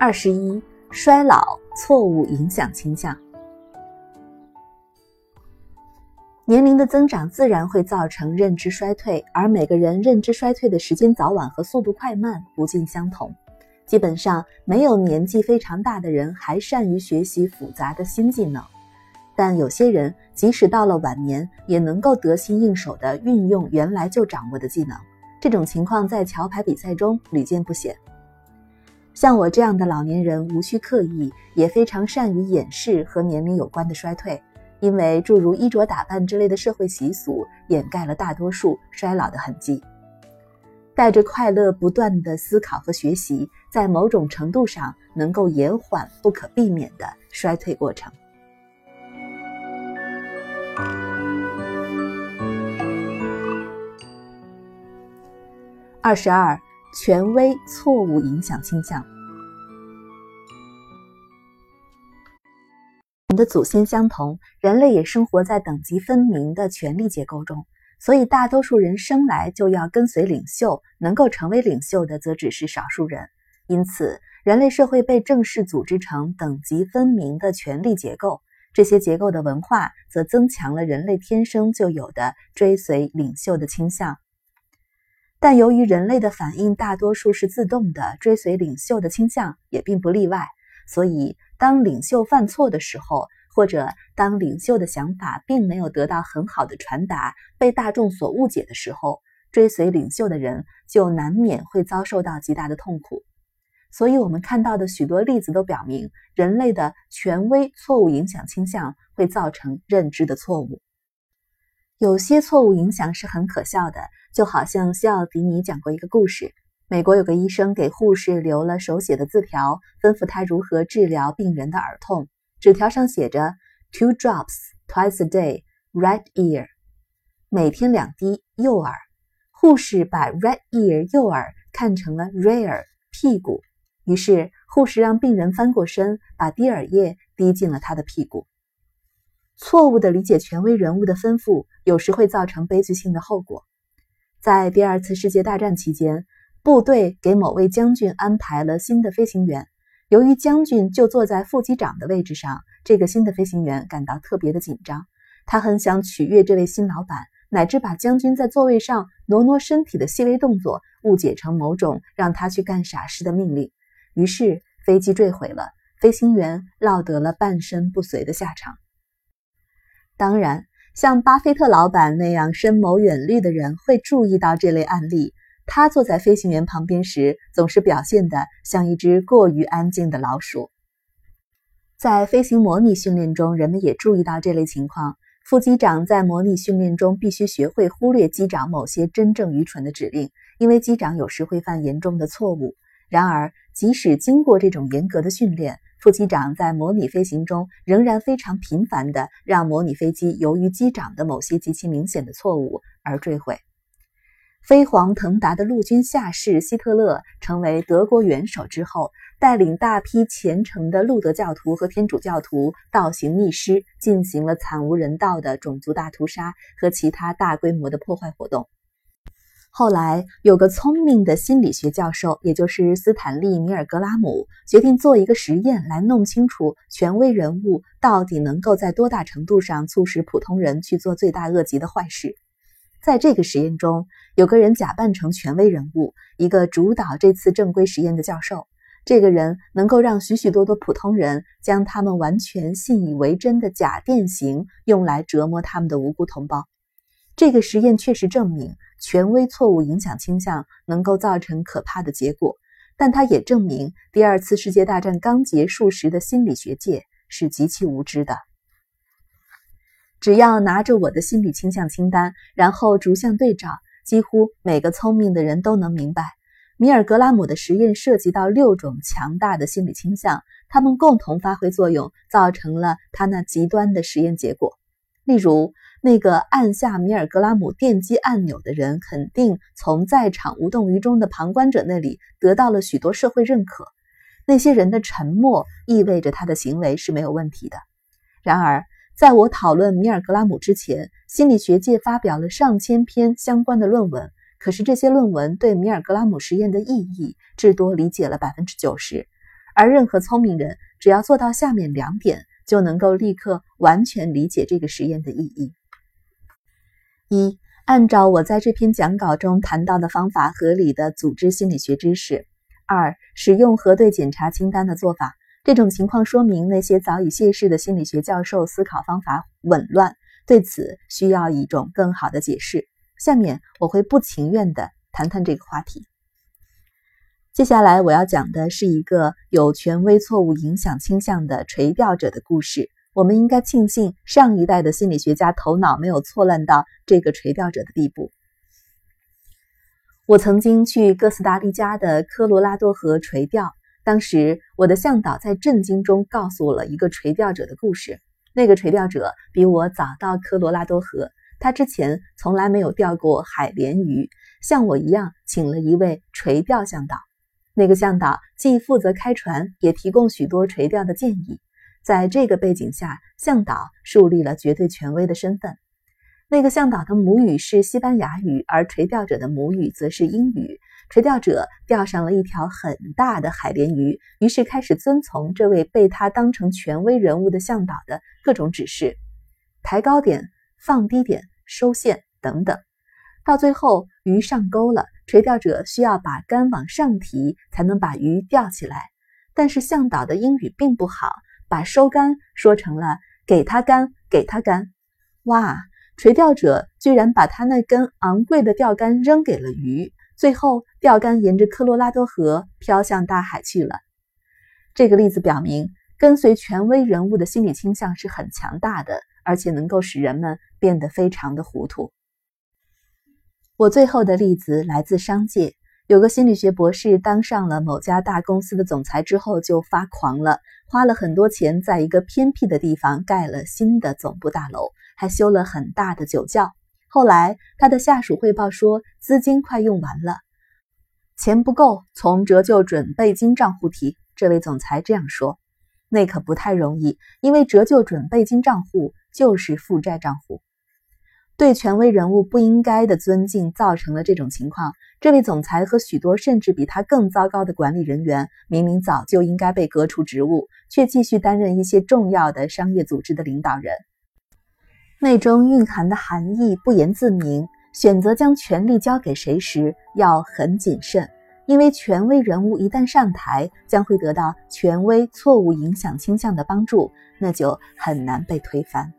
二十一，衰老错误影响倾向。年龄的增长自然会造成认知衰退，而每个人认知衰退的时间早晚和速度快慢不尽相同。基本上，没有年纪非常大的人还善于学习复杂的新技能，但有些人即使到了晚年，也能够得心应手地运用原来就掌握的技能。这种情况在桥牌比赛中屡见不鲜。像我这样的老年人，无需刻意，也非常善于掩饰和年龄有关的衰退，因为诸如衣着打扮之类的社会习俗掩盖了大多数衰老的痕迹。带着快乐不断的思考和学习，在某种程度上能够延缓不可避免的衰退过程。二十二。权威错误影响倾向。我们的祖先相同，人类也生活在等级分明的权力结构中，所以大多数人生来就要跟随领袖，能够成为领袖的则只是少数人。因此，人类社会被正式组织成等级分明的权力结构，这些结构的文化则增强了人类天生就有的追随领袖的倾向。但由于人类的反应大多数是自动的，追随领袖的倾向也并不例外。所以，当领袖犯错的时候，或者当领袖的想法并没有得到很好的传达，被大众所误解的时候，追随领袖的人就难免会遭受到极大的痛苦。所以，我们看到的许多例子都表明，人类的权威错误影响倾向会造成认知的错误。有些错误影响是很可笑的。就好像西奥迪尼讲过一个故事：美国有个医生给护士留了手写的字条，吩咐他如何治疗病人的耳痛。纸条上写着：“Two drops twice a day, right ear。”每天两滴，右耳。护士把 right ear 右耳看成了 “rare” 屁股，于是护士让病人翻过身，把滴耳液滴进了他的屁股。错误的理解权威人物的吩咐，有时会造成悲剧性的后果。在第二次世界大战期间，部队给某位将军安排了新的飞行员。由于将军就坐在副机长的位置上，这个新的飞行员感到特别的紧张。他很想取悦这位新老板，乃至把将军在座位上挪挪身体的细微动作误解成某种让他去干傻事的命令。于是飞机坠毁了，飞行员落得了半身不遂的下场。当然。像巴菲特老板那样深谋远虑的人会注意到这类案例。他坐在飞行员旁边时，总是表现得像一只过于安静的老鼠。在飞行模拟训练中，人们也注意到这类情况。副机长在模拟训练中必须学会忽略机长某些真正愚蠢的指令，因为机长有时会犯严重的错误。然而，即使经过这种严格的训练，副机长在模拟飞行中仍然非常频繁地让模拟飞机由于机长的某些极其明显的错误而坠毁。飞黄腾达的陆军下士希特勒成为德国元首之后，带领大批虔诚的路德教徒和天主教徒倒行逆施，进行了惨无人道的种族大屠杀和其他大规模的破坏活动。后来，有个聪明的心理学教授，也就是斯坦利·米尔格拉姆，决定做一个实验，来弄清楚权威人物到底能够在多大程度上促使普通人去做罪大恶极的坏事。在这个实验中，有个人假扮成权威人物，一个主导这次正规实验的教授。这个人能够让许许多多普通人将他们完全信以为真的假电刑用来折磨他们的无辜同胞。这个实验确实证明。权威错误影响倾向能够造成可怕的结果，但它也证明第二次世界大战刚结束时的心理学界是极其无知的。只要拿着我的心理倾向清单，然后逐项对照，几乎每个聪明的人都能明白，米尔格拉姆的实验涉及到六种强大的心理倾向，它们共同发挥作用，造成了他那极端的实验结果。例如。那个按下米尔格拉姆电击按钮的人，肯定从在场无动于衷的旁观者那里得到了许多社会认可。那些人的沉默意味着他的行为是没有问题的。然而，在我讨论米尔格拉姆之前，心理学界发表了上千篇相关的论文。可是，这些论文对米尔格拉姆实验的意义至多理解了百分之九十。而任何聪明人只要做到下面两点，就能够立刻完全理解这个实验的意义：一、按照我在这篇讲稿中谈到的方法，合理的组织心理学知识；二、使用核对检查清单的做法。这种情况说明那些早已谢世的心理学教授思考方法紊乱，对此需要一种更好的解释。下面我会不情愿地谈谈这个话题。接下来我要讲的是一个有权威错误影响倾向的垂钓者的故事。我们应该庆幸上一代的心理学家头脑没有错乱到这个垂钓者的地步。我曾经去哥斯达黎加的科罗拉多河垂钓。当时，我的向导在震惊中告诉我了一个垂钓者的故事。那个垂钓者比我早到科罗拉多河，他之前从来没有钓过海鲢鱼，像我一样请了一位垂钓向导。那个向导既负责开船，也提供许多垂钓的建议。在这个背景下，向导树立了绝对权威的身份。那个向导的母语是西班牙语，而垂钓者的母语则是英语。垂钓者钓上了一条很大的海鲢鱼，于是开始遵从这位被他当成权威人物的向导的各种指示：抬高点、放低点、收线等等。到最后，鱼上钩了，垂钓者需要把竿往上提才能把鱼钓起来。但是向导的英语并不好，把收竿说成了“给他竿，给他竿”。哇！垂钓者居然把他那根昂贵的钓竿扔给了鱼。最后，钓竿沿着科罗拉多河飘向大海去了。这个例子表明，跟随权威人物的心理倾向是很强大的，而且能够使人们变得非常的糊涂。我最后的例子来自商界，有个心理学博士当上了某家大公司的总裁之后就发狂了，花了很多钱在一个偏僻的地方盖了新的总部大楼，还修了很大的酒窖。后来，他的下属汇报说，资金快用完了，钱不够从折旧准备金账户提。这位总裁这样说：“那可不太容易，因为折旧准备金账户就是负债账户。”对权威人物不应该的尊敬造成了这种情况。这位总裁和许多甚至比他更糟糕的管理人员，明明早就应该被革除职务，却继续担任一些重要的商业组织的领导人。内中蕴含的含义不言自明。选择将权力交给谁时要很谨慎，因为权威人物一旦上台，将会得到权威错误影响倾向的帮助，那就很难被推翻。